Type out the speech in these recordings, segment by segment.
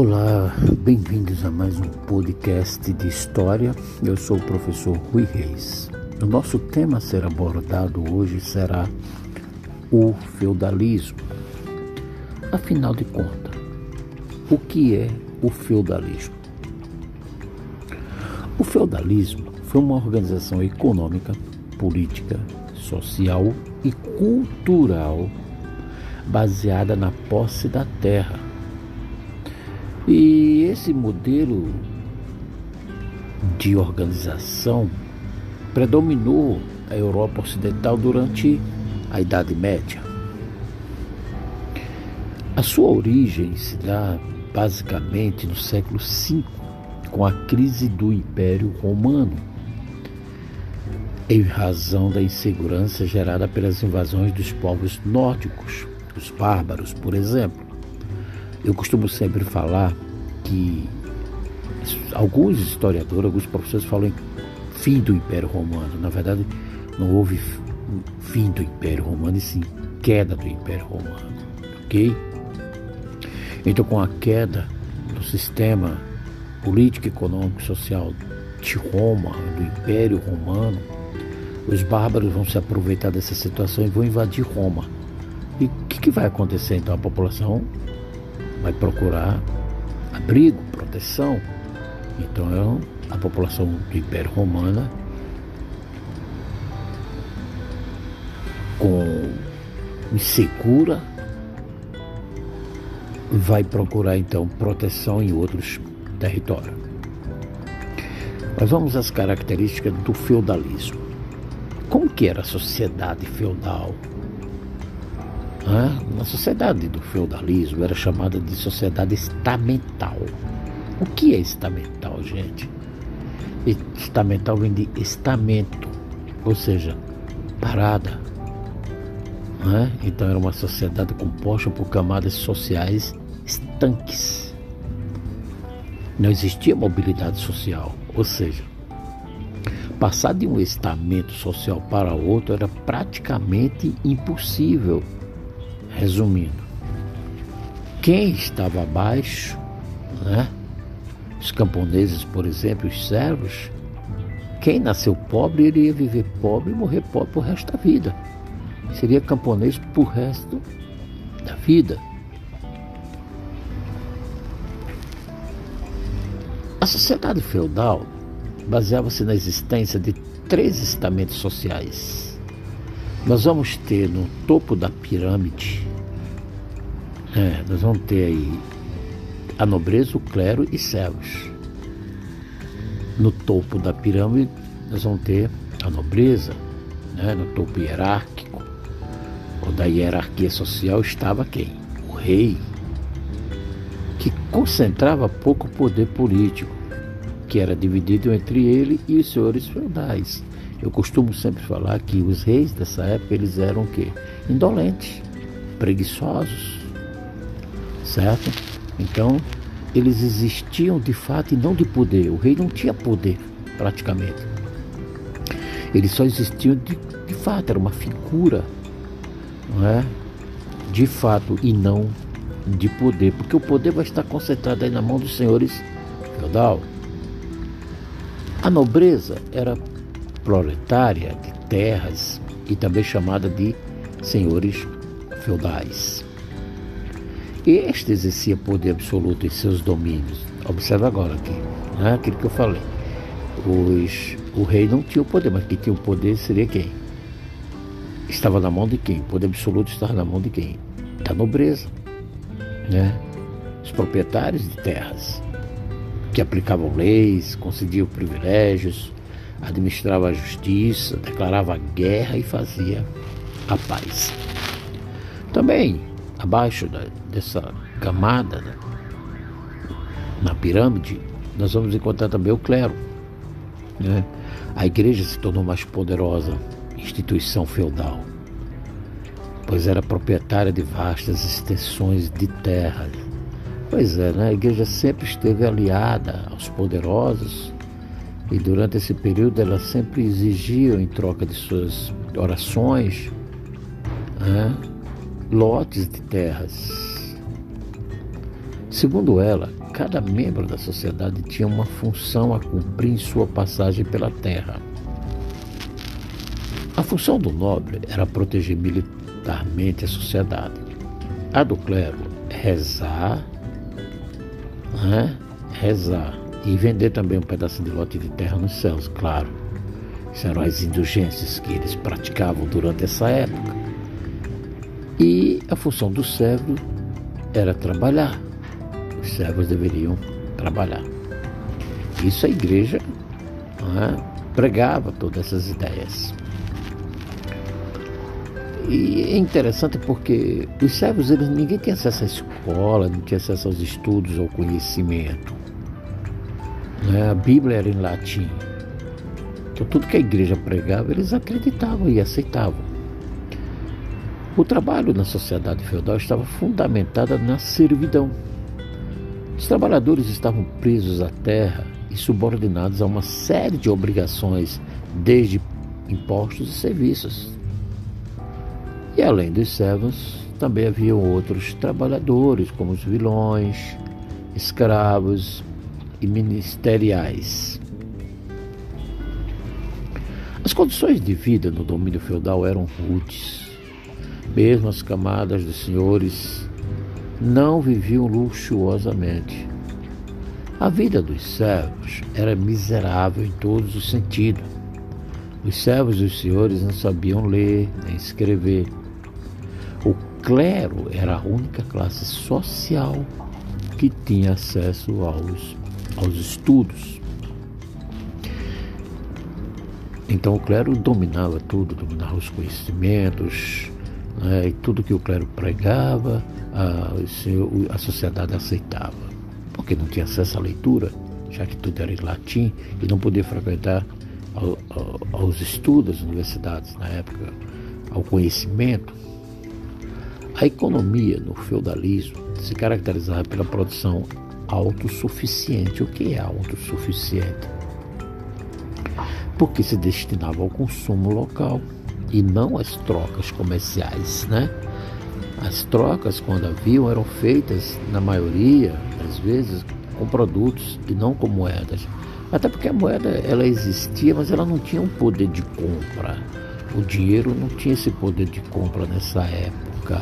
Olá, bem-vindos a mais um podcast de história. Eu sou o professor Rui Reis. O nosso tema a ser abordado hoje será o feudalismo. Afinal de contas, o que é o feudalismo? O feudalismo foi uma organização econômica, política, social e cultural baseada na posse da terra e esse modelo de organização predominou a Europa Ocidental durante a Idade Média. A sua origem se dá basicamente no século V, com a crise do Império Romano, em razão da insegurança gerada pelas invasões dos povos nórdicos, os bárbaros, por exemplo. Eu costumo sempre falar que alguns historiadores, alguns professores falam em fim do Império Romano. Na verdade, não houve fim do Império Romano, e sim queda do Império Romano. Ok? Então, com a queda do sistema político, econômico, social de Roma, do Império Romano, os bárbaros vão se aproveitar dessa situação e vão invadir Roma. E o que, que vai acontecer então? A população vai procurar abrigo, proteção. Então a população do Império Romano com insegura vai procurar então proteção em outros territórios. Mas vamos às características do feudalismo. Como que era a sociedade feudal? Né? Na sociedade do feudalismo era chamada de sociedade estamental. O que é estamental, gente? Estamental vem de estamento, ou seja, parada. Né? Então era uma sociedade composta por camadas sociais estanques. Não existia mobilidade social, ou seja, passar de um estamento social para outro era praticamente impossível Resumindo, quem estava abaixo, né? os camponeses, por exemplo, os servos, quem nasceu pobre iria viver pobre e morrer pobre por resto da vida. Seria camponês por resto da vida. A sociedade feudal baseava-se na existência de três estamentos sociais nós vamos ter no topo da pirâmide, é, nós vamos ter aí a nobreza, o clero e servos. No topo da pirâmide, nós vamos ter a nobreza, né, no topo hierárquico, ou da hierarquia social, estava quem? O rei, que concentrava pouco poder político, que era dividido entre ele e os senhores feudais. Eu costumo sempre falar que os reis dessa época eles eram o quê? Indolentes, preguiçosos, certo? Então eles existiam de fato e não de poder. O rei não tinha poder praticamente. Eles só existiam de, de fato, era uma figura, não é? De fato e não de poder, porque o poder vai estar concentrado aí na mão dos senhores feudal. A nobreza era proletária de terras e também chamada de senhores feudais. Este exercia poder absoluto em seus domínios. Observe agora aqui, né? aquilo que eu falei. Os, o rei não tinha o poder, mas quem tinha o poder seria quem? Estava na mão de quem? O poder absoluto estava na mão de quem? Da nobreza, né? Os proprietários de terras, que aplicavam leis, concediam privilégios, administrava a justiça, declarava a guerra e fazia a paz. Também, abaixo da, dessa camada, né, na pirâmide, nós vamos encontrar também o clero. Né? A igreja se tornou mais poderosa instituição feudal, pois era proprietária de vastas extensões de terra. Pois é, né? a igreja sempre esteve aliada aos poderosos e durante esse período ela sempre exigia, em troca de suas orações, né, lotes de terras. Segundo ela, cada membro da sociedade tinha uma função a cumprir em sua passagem pela terra. A função do nobre era proteger militarmente a sociedade. A do clero, rezar, né? rezar e vender também um pedaço de lote de terra nos céus, claro. Isso eram as indulgências que eles praticavam durante essa época. E a função do servo era trabalhar. Os servos deveriam trabalhar. Isso a igreja é, pregava todas essas ideias. E é interessante porque os servos, eles, ninguém tinha acesso à escola, não tinha acesso aos estudos, ao conhecimento. Né? A Bíblia era em latim. Então tudo que a igreja pregava, eles acreditavam e aceitavam. O trabalho na sociedade feudal estava fundamentado na servidão. Os trabalhadores estavam presos à terra e subordinados a uma série de obrigações, desde impostos e serviços. E além dos servos, também haviam outros trabalhadores, como os vilões, escravos e ministeriais. As condições de vida no domínio feudal eram rudes. Mesmo as camadas dos senhores não viviam luxuosamente. A vida dos servos era miserável em todos os sentidos. Os servos e os senhores não sabiam ler nem escrever. O clero era a única classe social que tinha acesso aos, aos estudos. Então o clero dominava tudo, dominava os conhecimentos, né, e tudo que o clero pregava, a, a sociedade aceitava, porque não tinha acesso à leitura, já que tudo era em latim, e não podia frequentar ao, ao, aos estudos universidades na época, ao conhecimento. A economia no feudalismo se caracterizava pela produção autossuficiente. O que é autossuficiente? Porque se destinava ao consumo local e não as trocas comerciais, né? As trocas, quando haviam, eram feitas, na maioria das vezes, com produtos e não com moedas. Até porque a moeda ela existia, mas ela não tinha um poder de compra. O dinheiro não tinha esse poder de compra nessa época.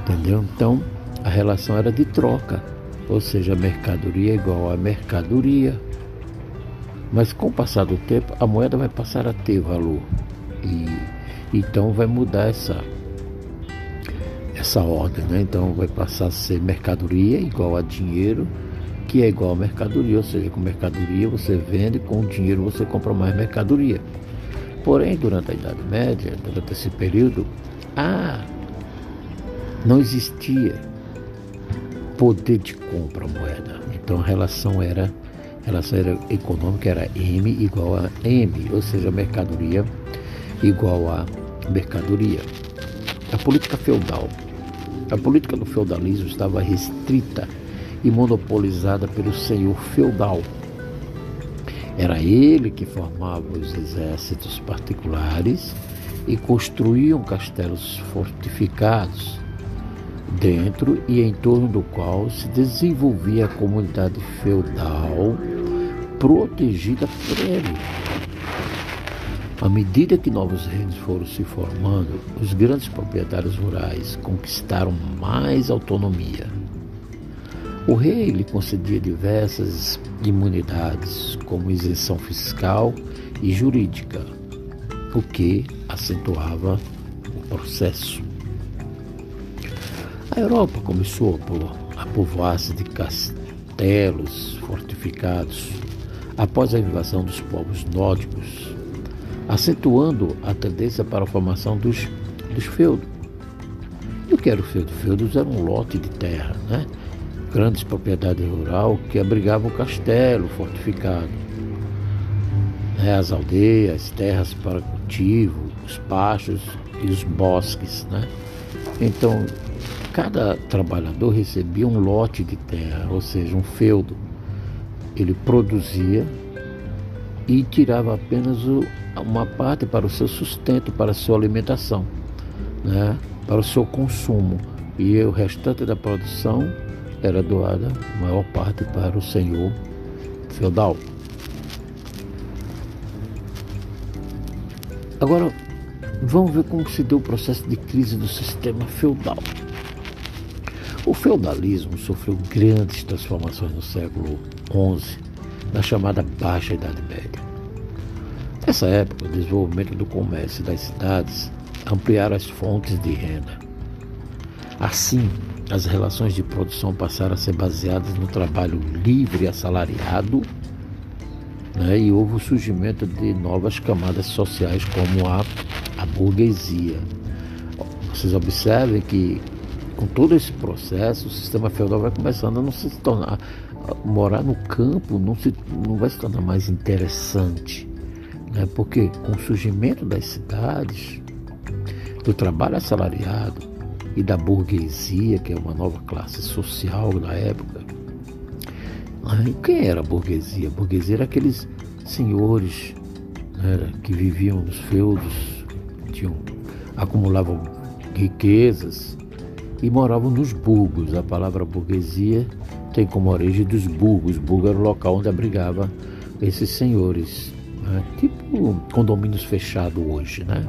Entendeu? Então, a relação era de troca, ou seja, mercadoria igual a mercadoria. Mas com o passar do tempo, a moeda vai passar a ter valor. E então vai mudar essa essa ordem, né? Então vai passar a ser mercadoria igual a dinheiro, que é igual a mercadoria, ou seja, com mercadoria você vende, com dinheiro você compra mais mercadoria. Porém, durante a Idade Média, durante esse período, ah, não existia poder de compra moeda. Então a relação era a relação era econômica era M igual a M, ou seja, mercadoria igual a mercadoria. A política feudal. A política do feudalismo estava restrita e monopolizada pelo senhor feudal. Era ele que formava os exércitos particulares e construíam castelos fortificados, dentro e em torno do qual se desenvolvia a comunidade feudal protegida por ele. À medida que novos reinos foram se formando, os grandes proprietários rurais conquistaram mais autonomia. O rei lhe concedia diversas imunidades, como isenção fiscal e jurídica, o que acentuava o processo. A Europa começou a povoar-se de castelos fortificados após a invasão dos povos nórdicos acentuando a tendência para a formação dos, dos feudos. E o que era o feudo? Feudos era um lote de terra, né? grandes propriedades rurais que abrigavam castelo fortificado, né? as aldeias, terras para cultivo, os pastos e os bosques. Né? Então, cada trabalhador recebia um lote de terra, ou seja, um feudo. Ele produzia e tirava apenas o, uma parte para o seu sustento, para a sua alimentação, né? para o seu consumo. E o restante da produção era doada, maior parte, para o senhor feudal. Agora, vamos ver como se deu o processo de crise do sistema feudal. O feudalismo sofreu grandes transformações no século XI, na chamada Baixa Idade Média. Nessa época, o desenvolvimento do comércio das cidades ampliaram as fontes de renda. Assim, as relações de produção passaram a ser baseadas no trabalho livre e assalariado, né? e houve o surgimento de novas camadas sociais, como a, a burguesia. Vocês observem que, com todo esse processo, o sistema feudal vai começando a não se tornar. Morar no campo não, se, não vai se tornar mais interessante, né? porque com o surgimento das cidades, do trabalho assalariado e da burguesia, que é uma nova classe social da época. Quem era a burguesia? A burguesia era aqueles senhores né, que viviam nos feudos, tinham, acumulavam riquezas e moravam nos burgos. A palavra burguesia tem como origem dos burgos. Burgo era o local onde abrigava esses senhores, né? tipo condomínios fechados hoje, né?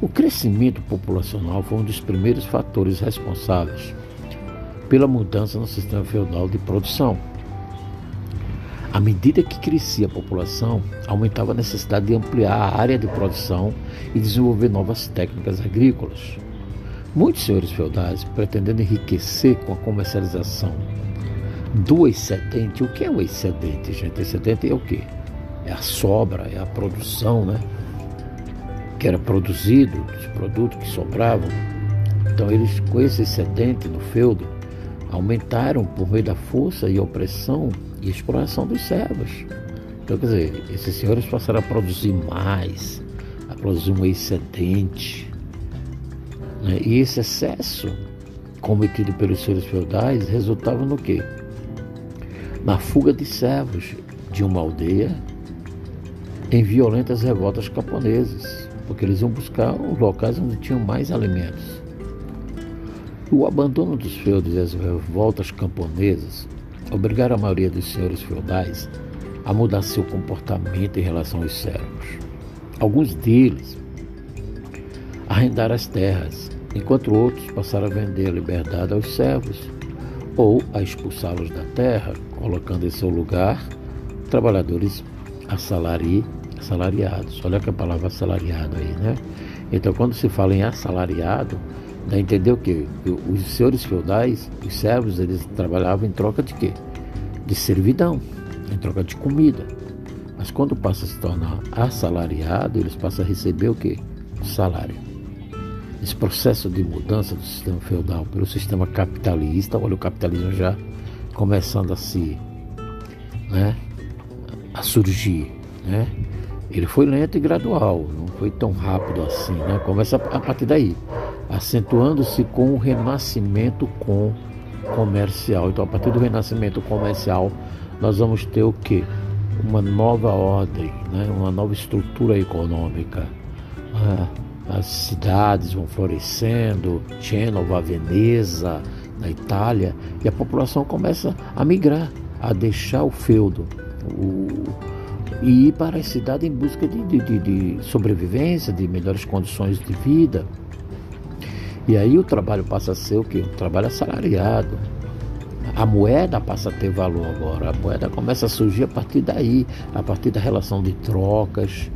O crescimento populacional foi um dos primeiros fatores responsáveis pela mudança no sistema feudal de produção. À medida que crescia a população, aumentava a necessidade de ampliar a área de produção e desenvolver novas técnicas agrícolas. Muitos senhores feudais, pretendendo enriquecer com a comercialização do excedente, o que é o excedente, gente? Excedente é o quê? É a sobra, é a produção, né? que era produzido, os produtos que sobravam. Então eles, com esse excedente no feudo, aumentaram por meio da força e opressão e exploração dos servos. Então, quer dizer, esses senhores passaram a produzir mais, a produzir um excedente. Né? E esse excesso cometido pelos senhores feudais resultava no quê? Na fuga de servos de uma aldeia em violentas revoltas camponesas porque eles iam buscar os locais onde tinham mais alimentos. O abandono dos feudos e as revoltas camponesas obrigaram a maioria dos senhores feudais a mudar seu comportamento em relação aos servos. Alguns deles arrendaram as terras, enquanto outros passaram a vender a liberdade aos servos ou a expulsá-los da terra, colocando em seu lugar trabalhadores assalariados assalariados. Olha que a palavra assalariado aí, né? Então, quando se fala em assalariado, dá a entender o quê? Os senhores feudais, os servos, eles trabalhavam em troca de quê? De servidão, em troca de comida. Mas quando passa a se tornar assalariado, eles passam a receber o quê? Salário. Esse processo de mudança do sistema feudal pelo sistema capitalista, olha o capitalismo já começando a se, né, a surgir, né? Ele foi lento e gradual, não foi tão rápido assim, né? Começa a partir daí, acentuando-se com o renascimento com comercial. Então, a partir do renascimento comercial, nós vamos ter o quê? Uma nova ordem, né? uma nova estrutura econômica. Ah, as cidades vão florescendo, Gênova, Veneza, na Itália, e a população começa a migrar, a deixar o feudo. O, e ir para a cidade em busca de, de, de, sobrevivência, de melhores condições de vida. E aí o trabalho passa a ser o quê? Um trabalho assalariado. A moeda passa a ter valor agora. A moeda começa a surgir a partir daí, a partir da relação de trocas.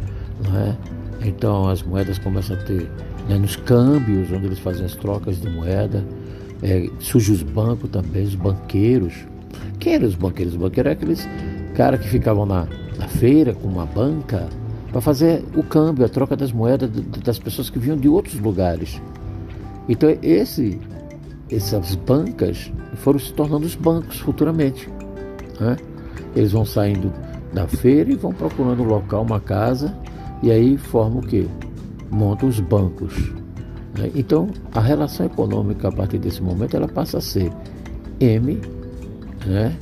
Né? Então as moedas começam a ter né, nos câmbios, onde eles fazem as trocas de moeda. É, surge os bancos também, os banqueiros. Quem eram os banqueiros? Os banqueiros eram aqueles caras que ficavam na, na feira com uma banca para fazer o câmbio, a troca das moedas das pessoas que vinham de outros lugares. Então esse, essas bancas foram se tornando os bancos futuramente. Né? Eles vão saindo da feira e vão procurando um local, uma casa, e aí formam o quê? Montam os bancos. Né? Então a relação econômica a partir desse momento ela passa a ser M, né?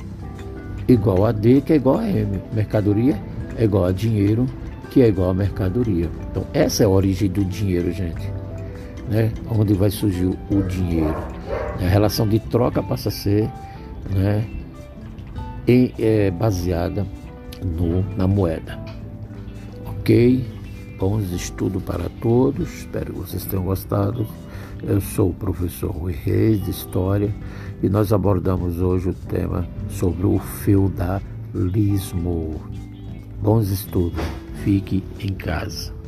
Igual a D, que é igual a M. Mercadoria é igual a dinheiro, que é igual a mercadoria. Então, essa é a origem do dinheiro, gente. Né? Onde vai surgir o dinheiro. A relação de troca passa a ser né, em, é, baseada no, na moeda. Ok? Bons estudos para todos. Espero que vocês tenham gostado. Eu sou o professor Rui Reis de História e nós abordamos hoje o tema sobre o feudalismo. Bons estudos. Fique em casa.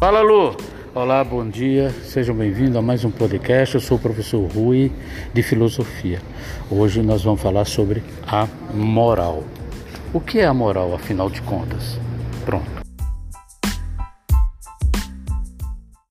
Fala Lu! Olá, bom dia, sejam bem-vindos a mais um podcast. Eu sou o professor Rui de Filosofia. Hoje nós vamos falar sobre a moral. O que é a moral, afinal de contas?